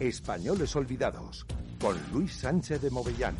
Españoles Olvidados, con Luis Sánchez de Movellán.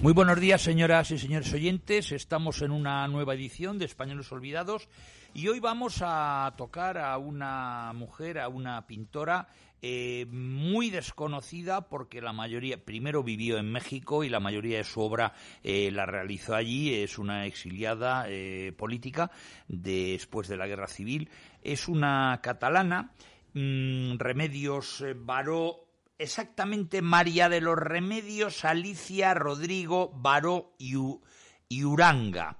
Muy buenos días, señoras y señores oyentes. Estamos en una nueva edición de Españoles Olvidados y hoy vamos a tocar a una mujer, a una pintora eh, muy desconocida porque la mayoría, primero vivió en México y la mayoría de su obra eh, la realizó allí. Es una exiliada eh, política después de la Guerra Civil. Es una catalana. Mm, Remedios Baró exactamente María de los Remedios Alicia Rodrigo Baró y Uranga.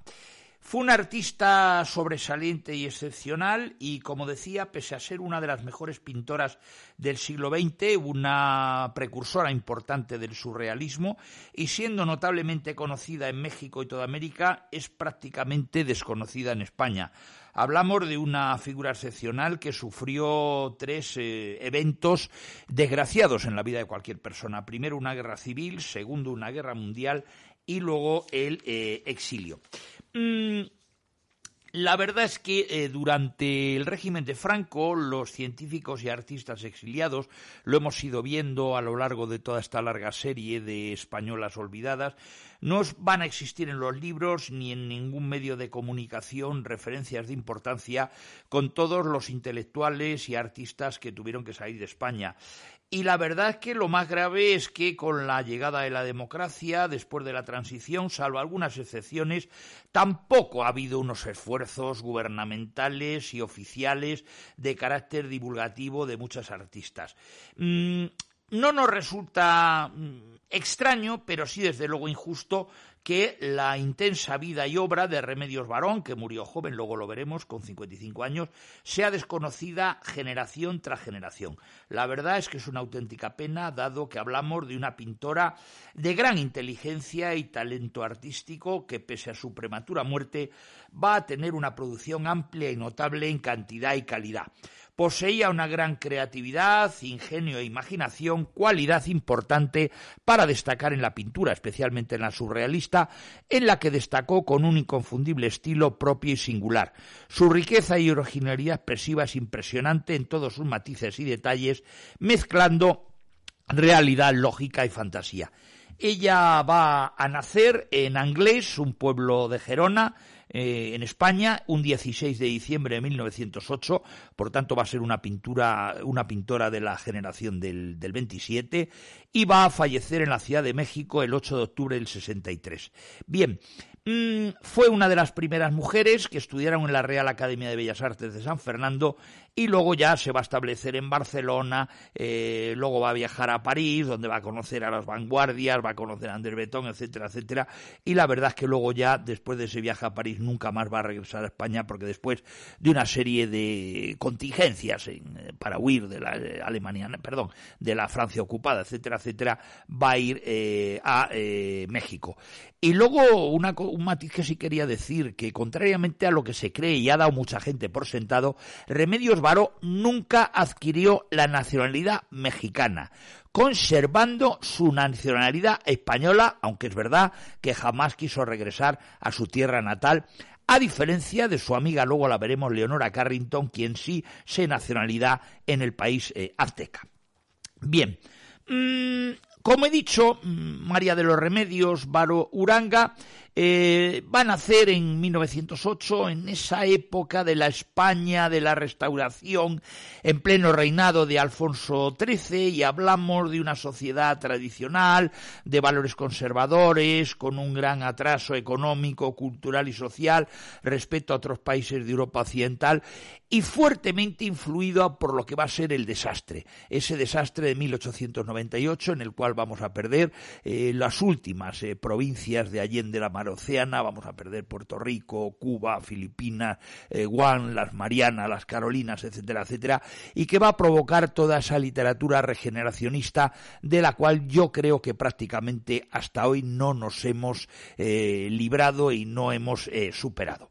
Fue una artista sobresaliente y excepcional y, como decía, pese a ser una de las mejores pintoras del siglo XX, una precursora importante del surrealismo y siendo notablemente conocida en México y toda América, es prácticamente desconocida en España. Hablamos de una figura excepcional que sufrió tres eh, eventos desgraciados en la vida de cualquier persona. Primero una guerra civil, segundo una guerra mundial y luego el eh, exilio. Mm, la verdad es que eh, durante el régimen de Franco, los científicos y artistas exiliados, lo hemos ido viendo a lo largo de toda esta larga serie de españolas olvidadas, no van a existir en los libros ni en ningún medio de comunicación referencias de importancia con todos los intelectuales y artistas que tuvieron que salir de España. Y la verdad es que lo más grave es que con la llegada de la democracia, después de la transición, salvo algunas excepciones, tampoco ha habido unos esfuerzos gubernamentales y oficiales de carácter divulgativo de muchos artistas. Mm, no nos resulta mm, extraño, pero sí desde luego injusto, que la intensa vida y obra de Remedios Barón, que murió joven, luego lo veremos, con 55 años, sea desconocida generación tras generación. La verdad es que es una auténtica pena, dado que hablamos de una pintora de gran inteligencia y talento artístico que, pese a su prematura muerte, va a tener una producción amplia y notable en cantidad y calidad. Poseía una gran creatividad, ingenio e imaginación, cualidad importante para destacar en la pintura, especialmente en la surrealista, en la que destacó con un inconfundible estilo propio y singular. Su riqueza y originalidad expresiva es impresionante en todos sus matices y detalles, mezclando realidad, lógica y fantasía. Ella va a nacer en Anglés, un pueblo de Gerona, eh, en España un 16 de diciembre de 1908, por tanto va a ser una pintura, una pintora de la generación del, del 27 y va a fallecer en la Ciudad de México el 8 de octubre del 63. Bien, Mm, fue una de las primeras mujeres que estudiaron en la Real Academia de Bellas Artes de San Fernando y luego ya se va a establecer en Barcelona, eh, luego va a viajar a París, donde va a conocer a las vanguardias, va a conocer a Andrés Betón, etcétera, etcétera. Y la verdad es que luego ya, después de ese viaje a París, nunca más va a regresar a España porque después de una serie de contingencias eh, para huir de la eh, Alemania, perdón, de la Francia ocupada, etcétera, etcétera, va a ir a México. Y luego una un matiz que sí quería decir, que contrariamente a lo que se cree y ha dado mucha gente por sentado, Remedios Varo nunca adquirió la nacionalidad mexicana, conservando su nacionalidad española, aunque es verdad que jamás quiso regresar a su tierra natal, a diferencia de su amiga, luego la veremos, Leonora Carrington, quien sí se nacionalidad en el país eh, azteca. Bien, mm, como he dicho, mm, María de los Remedios Varo Uranga eh, va a nacer en 1908, en esa época de la España de la Restauración, en pleno reinado de Alfonso XIII, y hablamos de una sociedad tradicional, de valores conservadores, con un gran atraso económico, cultural y social respecto a otros países de Europa Occidental, y fuertemente influido por lo que va a ser el desastre, ese desastre de 1898 en el cual vamos a perder eh, las últimas eh, provincias de Allende la Mar Oceana, vamos a perder Puerto Rico, Cuba, Filipinas, eh, Guam, las Marianas, las Carolinas, etcétera, etcétera, y que va a provocar toda esa literatura regeneracionista de la cual yo creo que prácticamente hasta hoy no nos hemos librado y no hemos superado.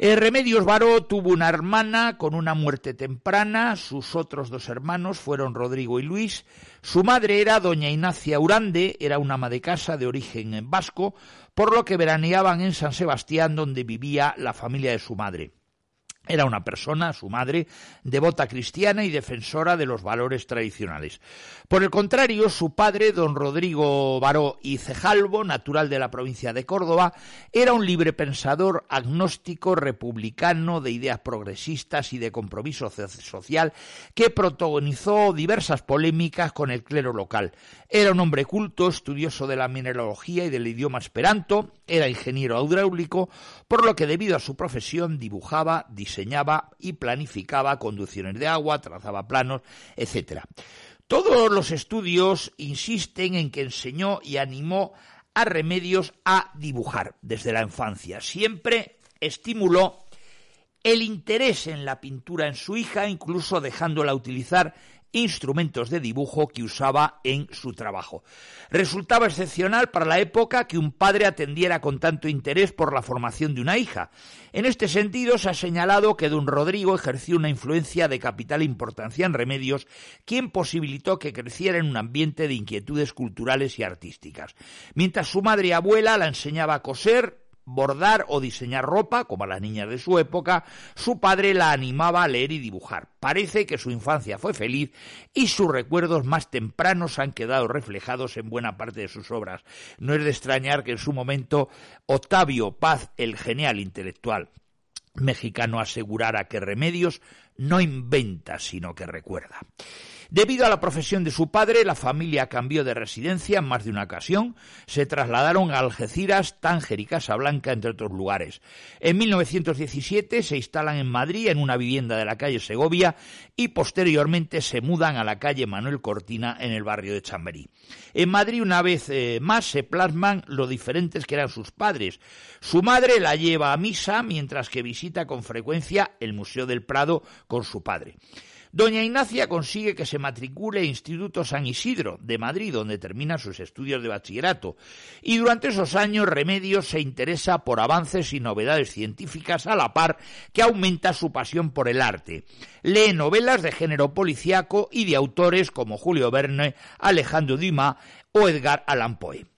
Eh, Remedios Baró tuvo una hermana con una muerte temprana, sus otros dos hermanos fueron Rodrigo y Luis, su madre era doña Ignacia Urande, era una ama de casa de origen vasco, por lo que veraneaban en San Sebastián donde vivía la familia de su madre. Era una persona, su madre, devota cristiana y defensora de los valores tradicionales. Por el contrario, su padre, don Rodrigo Baró y Cejalvo, natural de la provincia de Córdoba, era un librepensador agnóstico republicano de ideas progresistas y de compromiso social que protagonizó diversas polémicas con el clero local. Era un hombre culto, estudioso de la mineralogía y del idioma esperanto, era ingeniero hidráulico, por lo que debido a su profesión dibujaba, diseñaba y planificaba conducciones de agua, trazaba planos, etc. Todos los estudios insisten en que enseñó y animó a Remedios a dibujar desde la infancia. Siempre estimuló el interés en la pintura en su hija, incluso dejándola utilizar instrumentos de dibujo que usaba en su trabajo. Resultaba excepcional para la época que un padre atendiera con tanto interés por la formación de una hija. En este sentido, se ha señalado que don Rodrigo ejerció una influencia de capital importancia en Remedios, quien posibilitó que creciera en un ambiente de inquietudes culturales y artísticas. Mientras su madre y abuela la enseñaba a coser, bordar o diseñar ropa, como a las niñas de su época, su padre la animaba a leer y dibujar. Parece que su infancia fue feliz y sus recuerdos más tempranos han quedado reflejados en buena parte de sus obras. No es de extrañar que en su momento Octavio Paz, el genial intelectual mexicano, asegurara que Remedios no inventa, sino que recuerda. Debido a la profesión de su padre, la familia cambió de residencia en más de una ocasión. Se trasladaron a Algeciras, Tánger y Casablanca, entre otros lugares. En 1917 se instalan en Madrid, en una vivienda de la calle Segovia, y posteriormente se mudan a la calle Manuel Cortina, en el barrio de Chamberí. En Madrid, una vez eh, más, se plasman lo diferentes que eran sus padres. Su madre la lleva a misa, mientras que visita con frecuencia el Museo del Prado con su padre. Doña Ignacia consigue que se matricule en Instituto San Isidro de Madrid, donde termina sus estudios de bachillerato, y durante esos años Remedios se interesa por avances y novedades científicas a la par que aumenta su pasión por el arte. Lee novelas de género policíaco y de autores como Julio Verne, Alejandro Dumas o Edgar Allan Poe.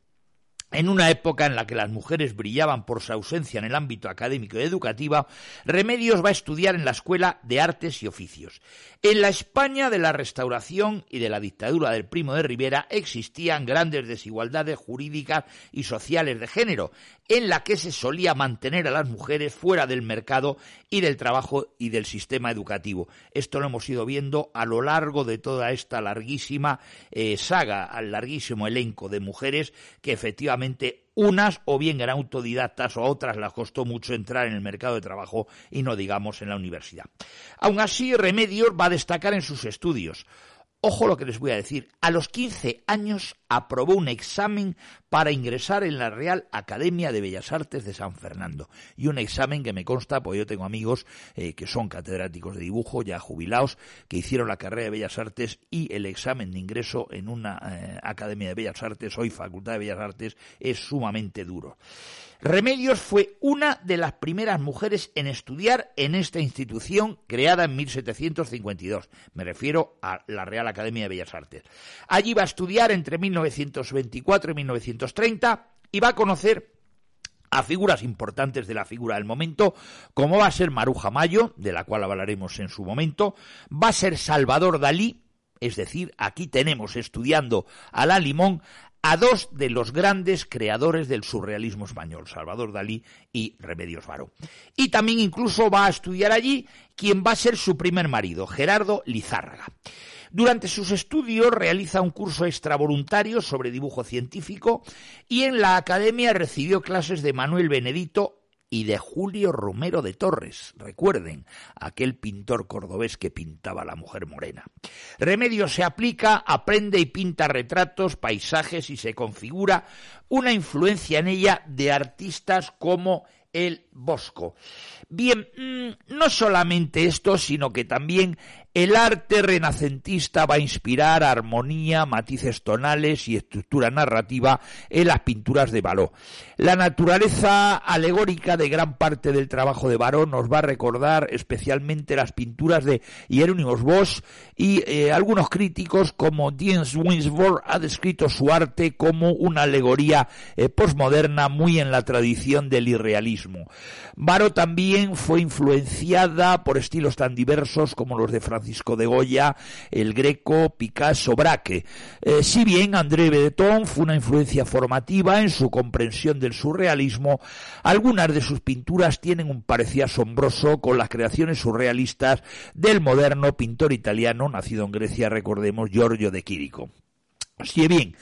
En una época en la que las mujeres brillaban por su ausencia en el ámbito académico y educativo, Remedios va a estudiar en la Escuela de Artes y Oficios. En la España de la Restauración y de la dictadura del Primo de Rivera existían grandes desigualdades jurídicas y sociales de género, en la que se solía mantener a las mujeres fuera del mercado y del trabajo y del sistema educativo. Esto lo hemos ido viendo a lo largo de toda esta larguísima eh, saga, al larguísimo elenco de mujeres que efectivamente unas o bien eran autodidactas o otras les costó mucho entrar en el mercado de trabajo y no digamos en la universidad. Aún así, Remedios va a destacar en sus estudios. Ojo lo que les voy a decir. A los 15 años aprobó un examen para ingresar en la Real Academia de Bellas Artes de San Fernando. Y un examen que me consta, pues yo tengo amigos eh, que son catedráticos de dibujo, ya jubilados, que hicieron la carrera de Bellas Artes y el examen de ingreso en una eh, Academia de Bellas Artes, hoy Facultad de Bellas Artes, es sumamente duro. Remedios fue una de las primeras mujeres en estudiar en esta institución creada en 1752. Me refiero a la Real Academia de Bellas Artes. Allí va a estudiar entre 1924 y 1930 y va a conocer a figuras importantes de la figura del momento, como va a ser Maruja Mayo, de la cual hablaremos en su momento, va a ser Salvador Dalí, es decir, aquí tenemos estudiando a la Limón a dos de los grandes creadores del surrealismo español, Salvador Dalí y Remedios Varo. Y también incluso va a estudiar allí quien va a ser su primer marido, Gerardo Lizárraga. Durante sus estudios realiza un curso extravoluntario sobre dibujo científico y en la academia recibió clases de Manuel Benedito y de Julio Romero de Torres, recuerden, aquel pintor cordobés que pintaba la mujer morena. Remedio se aplica, aprende y pinta retratos, paisajes y se configura una influencia en ella de artistas como el Bosco. Bien, mm, no solamente esto, sino que también el arte renacentista va a inspirar armonía, matices tonales y estructura narrativa en las pinturas de Baró. La naturaleza alegórica de gran parte del trabajo de Baró nos va a recordar especialmente las pinturas de Hieronymus Bosch y eh, algunos críticos como James Winsworth ha descrito su arte como una alegoría eh, postmoderna muy en la tradición del irrealismo. Baró también fue influenciada por estilos tan diversos como los de Francisco de Goya, el Greco, Picasso, Braque. Eh, si bien André Breton fue una influencia formativa en su comprensión del surrealismo, algunas de sus pinturas tienen un parecido asombroso con las creaciones surrealistas del moderno pintor italiano nacido en Grecia, recordemos, Giorgio de Quirico. Si bien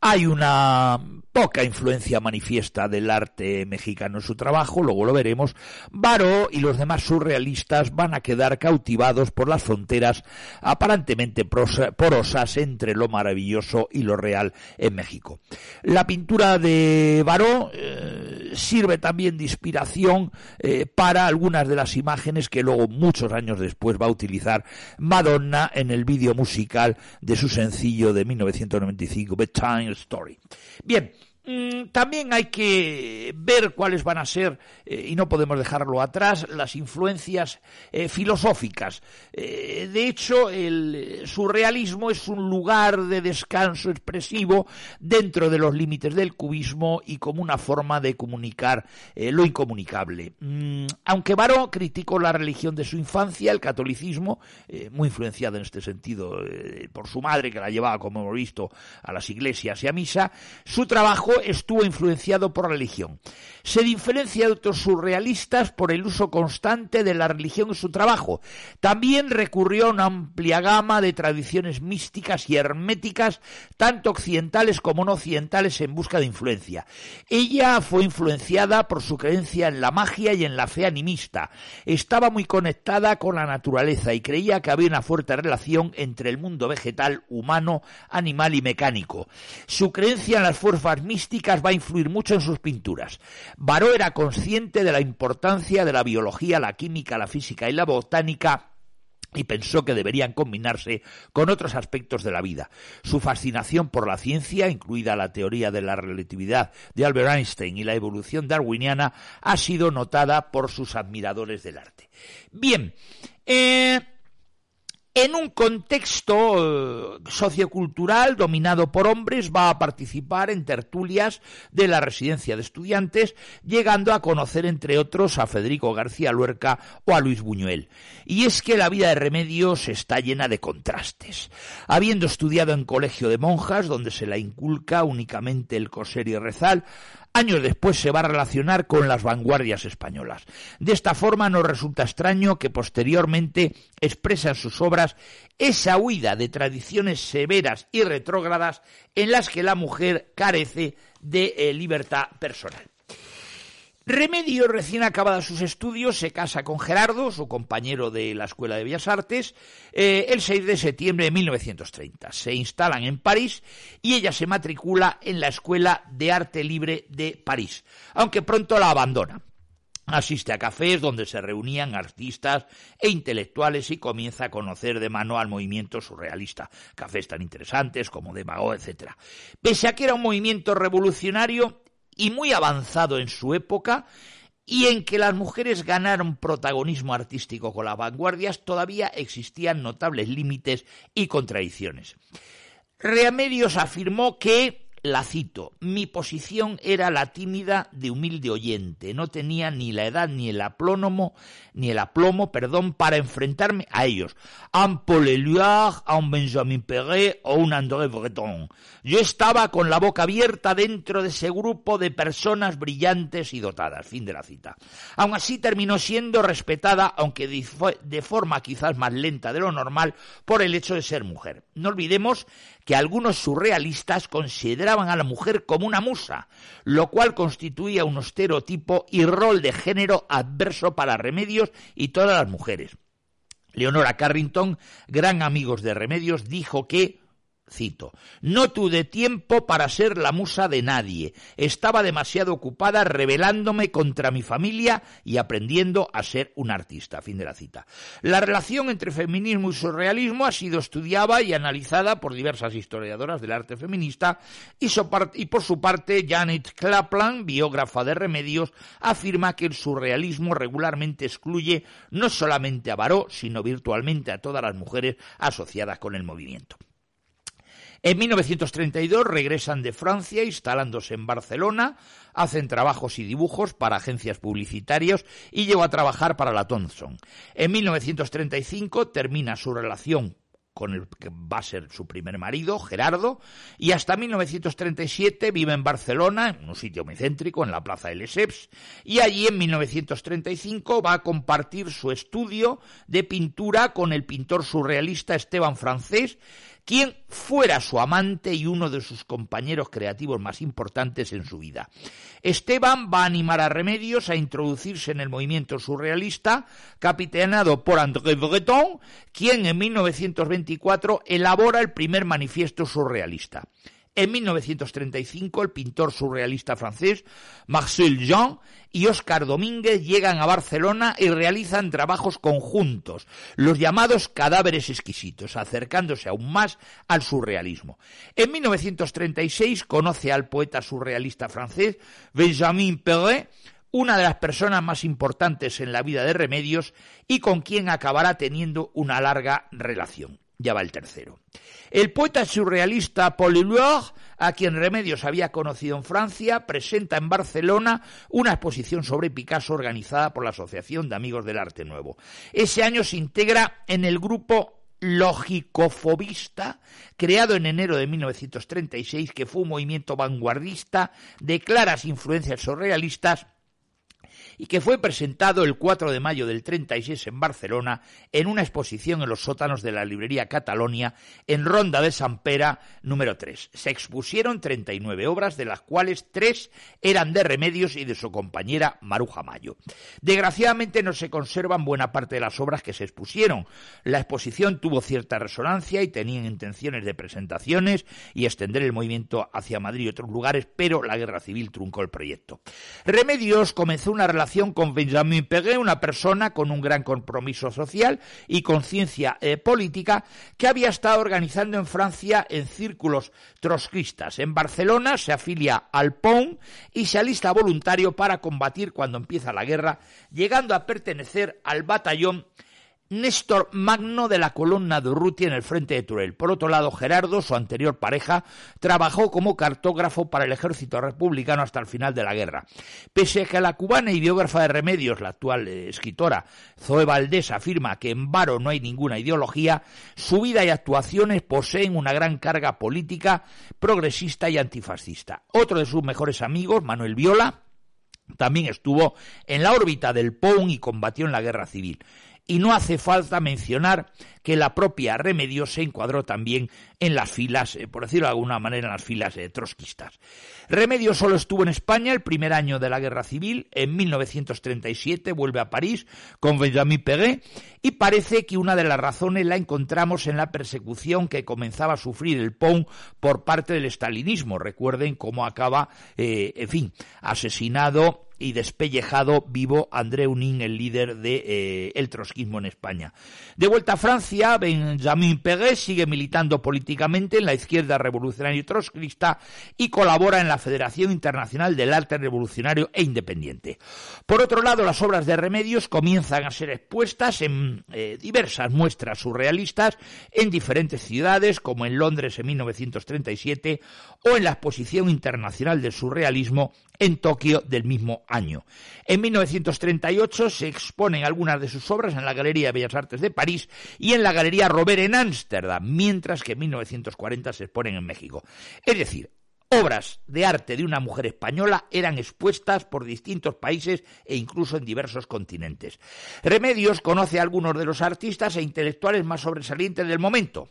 hay una poca influencia manifiesta del arte mexicano en su trabajo, luego lo veremos, Baró y los demás surrealistas van a quedar cautivados por las fronteras aparentemente porosas entre lo maravilloso y lo real en México. La pintura de Baró eh, sirve también de inspiración eh, para algunas de las imágenes que luego muchos años después va a utilizar Madonna en el vídeo musical de su sencillo de 1995, Bedtime Story. Bien, también hay que ver cuáles van a ser, eh, y no podemos dejarlo atrás, las influencias eh, filosóficas. Eh, de hecho, el surrealismo es un lugar de descanso expresivo dentro de los límites del cubismo y como una forma de comunicar lo incomunicable. Mm, aunque Baró criticó la religión de su infancia, el catolicismo, muy influenciado en este sentido por su madre, que la llevaba, como hemos visto, a las iglesias y a misa, su trabajo estuvo influenciado por la religión. Se diferencia de otros surrealistas por el uso constante de la religión en su trabajo. También recurrió a una amplia gama de tradiciones místicas y herméticas, tanto occidentales como no occidentales, en busca de influencia. Ella fue influenciada por su creencia en la magia y en la fe animista. Estaba muy conectada con la naturaleza y creía que había una fuerte relación entre el mundo vegetal, humano, animal y mecánico. Su creencia en las fuerzas místicas va a influir mucho en sus pinturas. Baró era consciente de la importancia de la biología, la química, la física y la botánica y pensó que deberían combinarse con otros aspectos de la vida. Su fascinación por la ciencia, incluida la teoría de la relatividad de Albert Einstein y la evolución darwiniana, ha sido notada por sus admiradores del arte. Bien, eh, en un contexto eh, sociocultural dominado por hombres, va a participar en tertulias de la residencia de estudiantes, llegando a conocer, entre otros, a Federico García Luerca o a Luis Buñuel. Y es que la vida de Remedios está llena de contrastes. Habiendo estudiado en colegio de monjas, donde se la inculca únicamente el coser y rezal, Años después se va a relacionar con las vanguardias españolas. De esta forma no resulta extraño que posteriormente expresa en sus obras esa huida de tradiciones severas y retrógradas en las que la mujer carece de eh, libertad personal. Remedio, recién acabada sus estudios, se casa con Gerardo, su compañero de la Escuela de Bellas Artes, eh, el 6 de septiembre de 1930. Se instalan en París y ella se matricula en la Escuela de Arte Libre de París, aunque pronto la abandona. Asiste a cafés donde se reunían artistas e intelectuales y comienza a conocer de mano al movimiento surrealista. Cafés tan interesantes como de Mago, etc. Pese a que era un movimiento revolucionario, y muy avanzado en su época, y en que las mujeres ganaron protagonismo artístico con las vanguardias, todavía existían notables límites y contradicciones. Remedios afirmó que la cito, mi posición era la tímida de humilde oyente, no tenía ni la edad ni el aplomo, ni el aplomo, perdón, para enfrentarme a ellos, a un Paul Éluard, a un Benjamin Perret o un André Breton. Yo estaba con la boca abierta dentro de ese grupo de personas brillantes y dotadas. Fin de la cita. Aun así terminó siendo respetada, aunque de forma quizás más lenta de lo normal, por el hecho de ser mujer. No olvidemos que algunos surrealistas consideraban a la mujer como una musa, lo cual constituía un estereotipo y rol de género adverso para Remedios y todas las mujeres. Leonora Carrington, gran amigos de Remedios, dijo que cito, no tuve tiempo para ser la musa de nadie. Estaba demasiado ocupada rebelándome contra mi familia y aprendiendo a ser un artista. Fin de la cita. La relación entre feminismo y surrealismo ha sido estudiada y analizada por diversas historiadoras del arte feminista y, y por su parte Janet Kaplan, biógrafa de Remedios, afirma que el surrealismo regularmente excluye no solamente a Baró, sino virtualmente a todas las mujeres asociadas con el movimiento. En 1932 regresan de Francia, instalándose en Barcelona, hacen trabajos y dibujos para agencias publicitarias y llegó a trabajar para la Thomson. En 1935 termina su relación con el que va a ser su primer marido, Gerardo, y hasta 1937 vive en Barcelona, en un sitio muy céntrico, en la Plaza de Lesseps, y allí en 1935 va a compartir su estudio de pintura con el pintor surrealista Esteban Francés, quien fuera su amante y uno de sus compañeros creativos más importantes en su vida. Esteban va a animar a Remedios a introducirse en el movimiento surrealista, capitaneado por André Breton, quien en 1924 elabora el primer manifiesto surrealista. En 1935, el pintor surrealista francés Marcel Jean y Óscar Domínguez llegan a Barcelona y realizan trabajos conjuntos, los llamados cadáveres exquisitos, acercándose aún más al surrealismo. En 1936 conoce al poeta surrealista francés Benjamin Perret, una de las personas más importantes en la vida de Remedios y con quien acabará teniendo una larga relación. Ya va el tercero. El poeta surrealista Paul Éluard, a quien Remedios había conocido en Francia, presenta en Barcelona una exposición sobre Picasso organizada por la Asociación de Amigos del Arte Nuevo. Ese año se integra en el grupo logicofobista, creado en enero de 1936, que fue un movimiento vanguardista de claras influencias surrealistas y que fue presentado el 4 de mayo del 36 en Barcelona en una exposición en los sótanos de la librería Catalonia en Ronda de San Pera número 3. Se expusieron 39 obras, de las cuales tres eran de Remedios y de su compañera Maruja Mayo. Desgraciadamente no se conservan buena parte de las obras que se expusieron. La exposición tuvo cierta resonancia y tenían intenciones de presentaciones y extender el movimiento hacia Madrid y otros lugares, pero la guerra civil truncó el proyecto. Remedios comenzó una relación con Benjamin Perret, una persona con un gran compromiso social y conciencia eh, política que había estado organizando en Francia en círculos trotskistas. En Barcelona se afilia al POUM y se alista voluntario para combatir cuando empieza la guerra, llegando a pertenecer al batallón Néstor Magno de la columna de Urrutia en el frente de Turel. Por otro lado, Gerardo, su anterior pareja, trabajó como cartógrafo para el ejército republicano hasta el final de la guerra. Pese a que la cubana y biógrafa de Remedios, la actual eh, escritora Zoe Valdés, afirma que en Varo no hay ninguna ideología, su vida y actuaciones poseen una gran carga política, progresista y antifascista. Otro de sus mejores amigos, Manuel Viola, también estuvo en la órbita del POUN y combatió en la guerra civil y no hace falta mencionar que la propia Remedios se encuadró también en las filas, eh, por decirlo de alguna manera, en las filas de trotskistas. Remedios solo estuvo en España el primer año de la Guerra Civil, en 1937 vuelve a París con Benjamin Perret y parece que una de las razones la encontramos en la persecución que comenzaba a sufrir el POUM por parte del estalinismo. Recuerden cómo acaba, eh, en fin, asesinado y despellejado vivo André Unin, el líder del de, eh, trotskismo en España. De vuelta a Francia, Benjamin Perret sigue militando políticamente en la izquierda revolucionaria y trotskista y colabora en la Federación Internacional del Arte Revolucionario e Independiente. Por otro lado, las obras de Remedios comienzan a ser expuestas en eh, diversas muestras surrealistas en diferentes ciudades, como en Londres en 1937 o en la Exposición Internacional del Surrealismo en Tokio del mismo año. En 1938 se exponen algunas de sus obras en la Galería de Bellas Artes de París y en la Galería Robert en Ámsterdam, mientras que en 1940 se exponen en México. Es decir, obras de arte de una mujer española eran expuestas por distintos países e incluso en diversos continentes. Remedios conoce a algunos de los artistas e intelectuales más sobresalientes del momento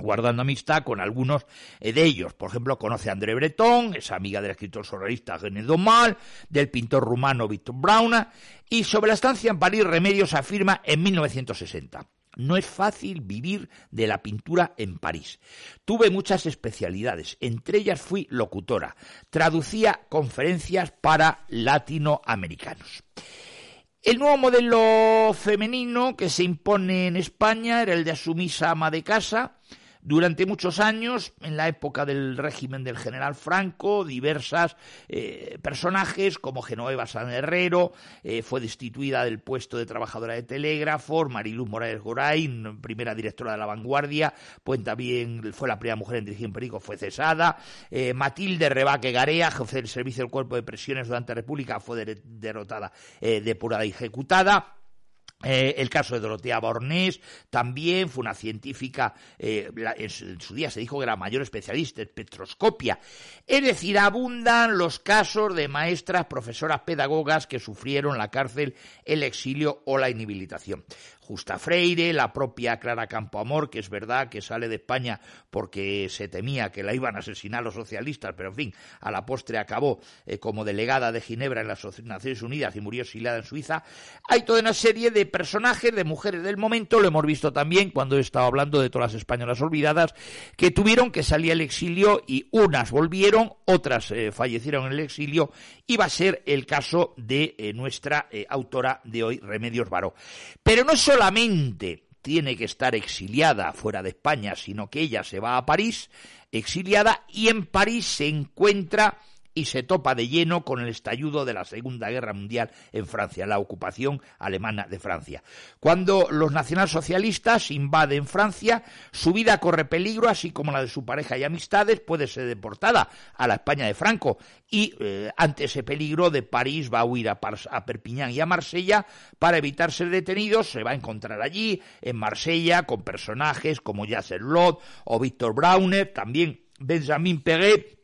guardando amistad con algunos eh, de ellos. Por ejemplo, conoce a André Breton, es amiga del escritor surrealista René Domal, del pintor rumano Victor Brauna, y sobre la estancia en París Remedios afirma en 1960. No es fácil vivir de la pintura en París. Tuve muchas especialidades, entre ellas fui locutora, traducía conferencias para latinoamericanos. El nuevo modelo femenino que se impone en España era el de asumisa ama de casa, durante muchos años, en la época del régimen del general Franco, diversas eh, personajes como Genoveva San Herrero eh, fue destituida del puesto de trabajadora de telégrafo, Mariluz Morales Gorain, primera directora de La Vanguardia, pues también fue la primera mujer en dirigir un periódico, fue cesada, eh, Matilde Rebaque Garea, jefe del servicio del cuerpo de presiones durante la República, fue derrotada, depurada y ejecutada. Eh, el caso de Dorotea Bornés también fue una científica, eh, en, su, día se dijo que era mayor especialista en spectroscopia. Es decir, abundan los casos de maestras, profesoras, pedagogas que sufrieron la cárcel, el exilio o la inhabilitación. Justa Freire, la propia Clara Campoamor, que es verdad que sale de España porque se temía que la iban a asesinar los socialistas, pero en fin, a la postre acabó eh, como delegada de Ginebra en las Naciones Unidas y murió exiliada en Suiza. Hay toda una serie de personajes, de mujeres del momento, lo hemos visto también cuando he estado hablando de todas las españolas olvidadas, que tuvieron que salir al exilio y unas volvieron, otras eh, fallecieron en el exilio, y va a ser el caso de eh, nuestra autora de hoy, Remedios Baró. Pero no solo solamente tiene que estar exiliada fuera de España, sino que ella se va a París, exiliada, y en París se encuentra y se topa de lleno con el estallido de la Segunda Guerra Mundial en Francia, la ocupación alemana de Francia. Cuando los nacionalsocialistas invaden Francia, su vida corre peligro, así como la de su pareja y amistades, puede ser deportada a la España de Franco y eh, ante ese peligro de París va a huir a, Perpiñán y a Marsella para evitar ser detenidos, se va a encontrar allí en Marsella con personajes como Yasser Lod o Víctor Brauner, también Benjamin Peguet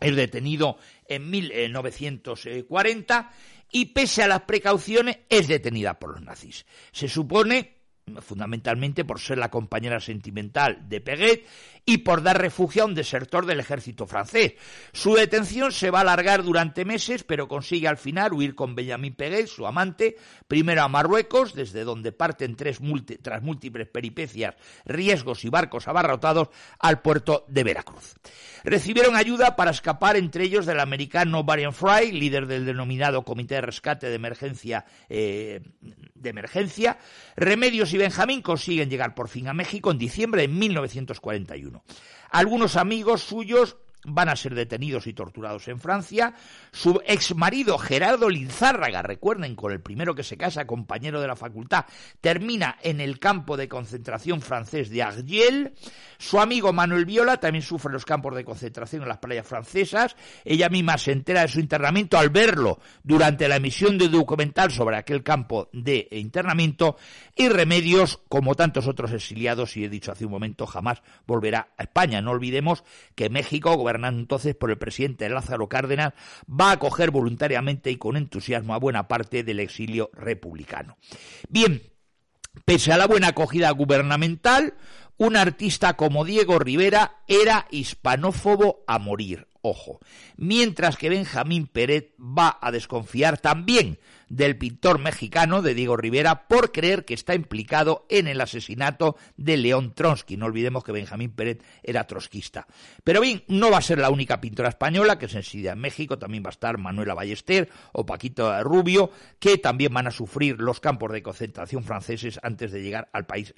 es detenido en 1940 y pese a las precauciones es detenida por los nazis. Se supone fundamentalmente por ser la compañera sentimental de Peguet y por dar refugio a un desertor del ejército francés. Su detención se va a alargar durante meses, pero consigue al final huir con Benjamin Peguet, su amante, primero a Marruecos, desde donde parten tres tras múltiples peripecias, riesgos y barcos abarrotados, al puerto de Veracruz. Recibieron ayuda para escapar entre ellos del americano Varian Fry, líder del denominado Comité de Rescate de Emergencia, eh, de emergencia. Remedios y Benjamín consiguen llegar por fin a México en diciembre de 1941. Algunos amigos suyos van a ser detenidos y torturados en Francia. Su ex marido Gerardo Lizárraga, recuerden, con el primero que se casa, compañero de la facultad, termina en el campo de concentración francés de Argiel. Su amigo Manuel Viola también sufre los campos de concentración en las playas francesas. Ella misma se entera de su internamiento al verlo durante la emisión de documental sobre aquel campo de internamiento. Y Remedios, como tantos otros exiliados, y he dicho hace un momento, jamás volverá a España. No olvidemos que México, gobernado entonces por el presidente Lázaro Cárdenas, va a acoger voluntariamente y con entusiasmo a buena parte del exilio republicano. Bien, pese a la buena acogida gubernamental, un artista como Diego Rivera era hispanófobo a morir, ojo, mientras que Benjamín Pérez va a desconfiar también del pintor mexicano de Diego Rivera por creer que está implicado en el asesinato de León Trotsky. No olvidemos que Benjamín Pérez era trotskista. Pero bien, no va a ser la única pintora española que se ensidia en México, también va a estar Manuela Ballester o Paquito Rubio, que también van a sufrir los campos de concentración franceses antes de llegar al país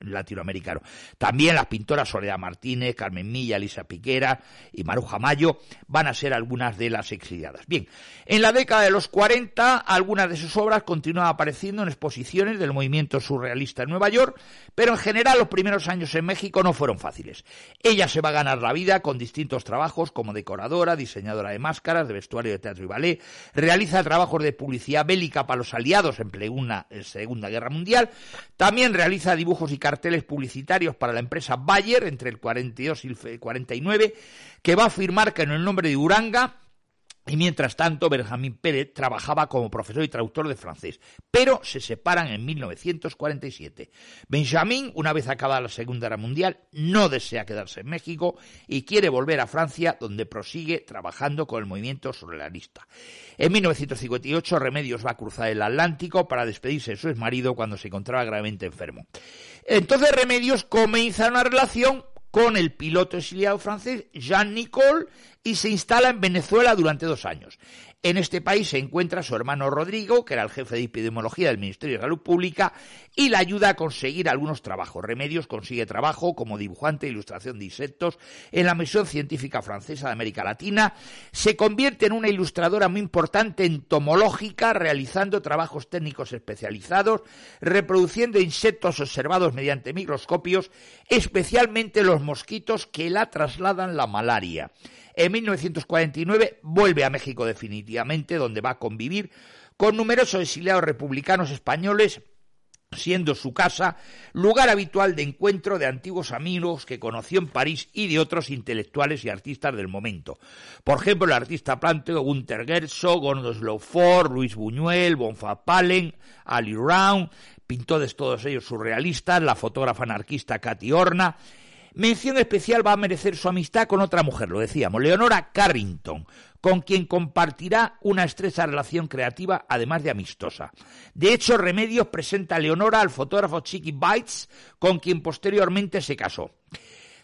latinoamericano. También las pintoras Soledad Martínez, Carmen Milla, Elisa Piquera y Maruja Mayo van a ser algunas de las exiliadas. Bien, en la década de los 40, algunas de sus obras continúan apareciendo en exposiciones del movimiento surrealista en Nueva York, pero en general los primeros años en México no fueron fáciles. Ella se va a ganar la vida con distintos trabajos como decoradora, diseñadora de máscaras, de vestuario de teatro y ballet, realiza trabajos de publicidad bélica para los aliados en plena Segunda Guerra Mundial, también realiza dibujos y carteles publicitarios para la empresa Bayer entre el 42 y el 49, que va a afirmar que en el nombre de Uranga Y mientras tanto, Benjamín Pérez trabajaba como profesor y traductor de francés, pero se separan en 1947. Benjamín, una vez acabada la Segunda Guerra Mundial, no desea quedarse en México y quiere volver a Francia, donde prosigue trabajando con el movimiento surrealista. En 1958, Remedios va a cruzar el Atlántico para despedirse de su exmarido cuando se encontraba gravemente enfermo. Entonces Remedios comienza una relación con el piloto exiliado francés Jean Nicole y se instala en Venezuela durante dos años. En este país se encuentra su hermano Rodrigo, que era el jefe de epidemiología del Ministerio de Salud Pública, y le ayuda a conseguir algunos trabajos. Remedios consigue trabajo como dibujante e ilustración de insectos en la Misión Científica Francesa de América Latina. Se convierte en una ilustradora muy importante entomológica, realizando trabajos técnicos especializados, reproduciendo insectos observados mediante microscopios, especialmente los mosquitos que la trasladan la malaria. En 1949 vuelve a México definitivamente, donde va a convivir con numerosos exiliados republicanos españoles siendo su casa lugar habitual de encuentro de antiguos amigos que conoció en París y de otros intelectuales y artistas del momento. Por ejemplo, el artista planteo Gunther Gerso, Gondos Ford, Luis Buñuel, Bonfa Palen, Ali Round, pintores todos ellos surrealistas, la fotógrafa anarquista Katy Horna, Mención especial va a merecer su amistad con otra mujer, lo decíamos, Leonora Carrington, con quien compartirá una estrecha relación creativa, además de amistosa. De hecho, Remedios presenta a Leonora al fotógrafo Chicky Bites, con quien posteriormente se casó.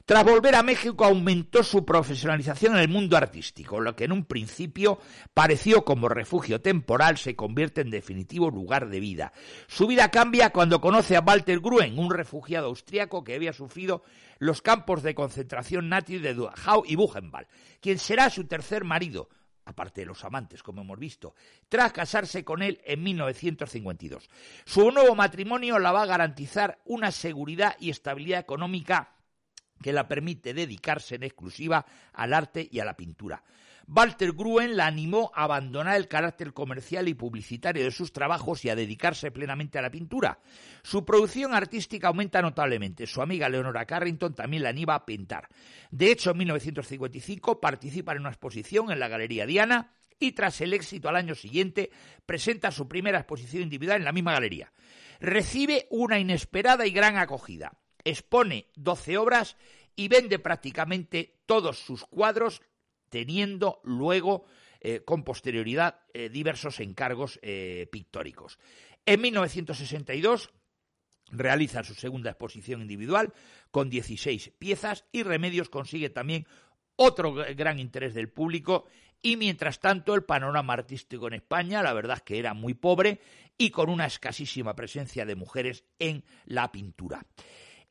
Tras volver a México aumentó su profesionalización en el mundo artístico, lo que en un principio pareció como refugio temporal se convierte en definitivo lugar de vida. Su vida cambia cuando conoce a Walter Gruen, un refugiado austriaco que había sufrido los campos de concentración nazis de Dachau y Buchenwald, quien será su tercer marido, aparte de los amantes, como hemos visto, tras casarse con él en 1952. Su nuevo matrimonio la va a garantizar una seguridad y estabilidad económica que la permite dedicarse en exclusiva al arte y a la pintura. Walter Gruen la animó a abandonar el carácter comercial y publicitario de sus trabajos y a dedicarse plenamente a la pintura. Su producción artística aumenta notablemente. Su amiga Leonora Carrington también la anima a pintar. De hecho, en 1955 participa en una exposición en la Galería Diana y tras el éxito al año siguiente presenta su primera exposición individual en la misma galería. Recibe una inesperada y gran acogida expone 12 obras y vende prácticamente todos sus cuadros, teniendo luego eh, con posterioridad eh, diversos encargos eh, pictóricos. En 1962 realiza su segunda exposición individual con 16 piezas y Remedios consigue también otro gran interés del público y mientras tanto el panorama artístico en España la verdad es que era muy pobre y con una escasísima presencia de mujeres en la pintura.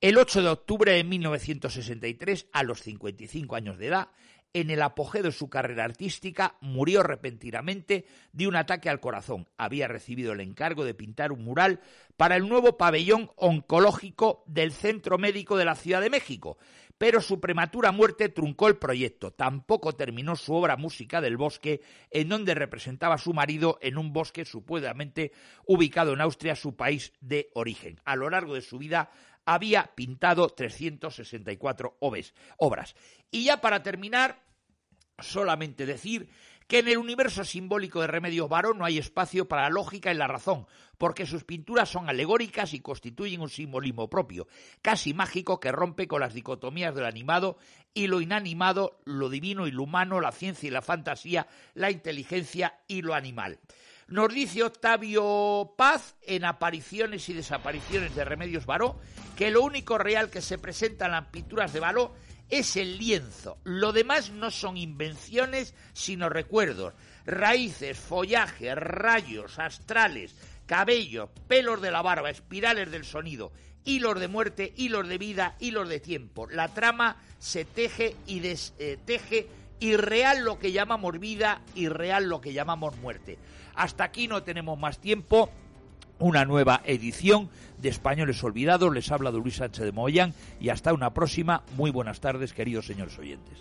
El 8 de octubre de 1963, a los 55 años de edad, en el apogeo de su carrera artística, murió repentinamente de un ataque al corazón. Había recibido el encargo de pintar un mural para el nuevo pabellón oncológico del Centro Médico de la Ciudad de México, pero su prematura muerte truncó el proyecto. Tampoco terminó su obra Música del Bosque, en donde representaba a su marido en un bosque supuestamente ubicado en Austria, su país de origen. A lo largo de su vida había pintado 364 obras. Y ya para terminar, solamente decir que en el universo simbólico de Remedios Varo no hay espacio para la lógica y la razón, porque sus pinturas son alegóricas y constituyen un simbolismo propio, casi mágico que rompe con las dicotomías del animado y lo inanimado, lo divino y lo humano, la ciencia y la fantasía, la inteligencia y lo animal. Nos dice Octavio Paz en Apariciones y Desapariciones de Remedios Baró que lo único real que se presenta en las pinturas de Baró es el lienzo. Lo demás no son invenciones, sino recuerdos. Raíces, follaje, rayos, astrales, cabello, pelos de la barba, espirales del sonido, hilos de muerte, hilos de vida, hilos de tiempo. La trama se teje y desteje irreal lo que llamamos vida, irreal lo que llamamos muerte. Hasta aquí no tenemos más tiempo. Una nueva edición de Españoles Olvidados. Les habla de Luis Sánchez de Moyán y hasta una próxima. Muy buenas tardes, queridos señores oyentes.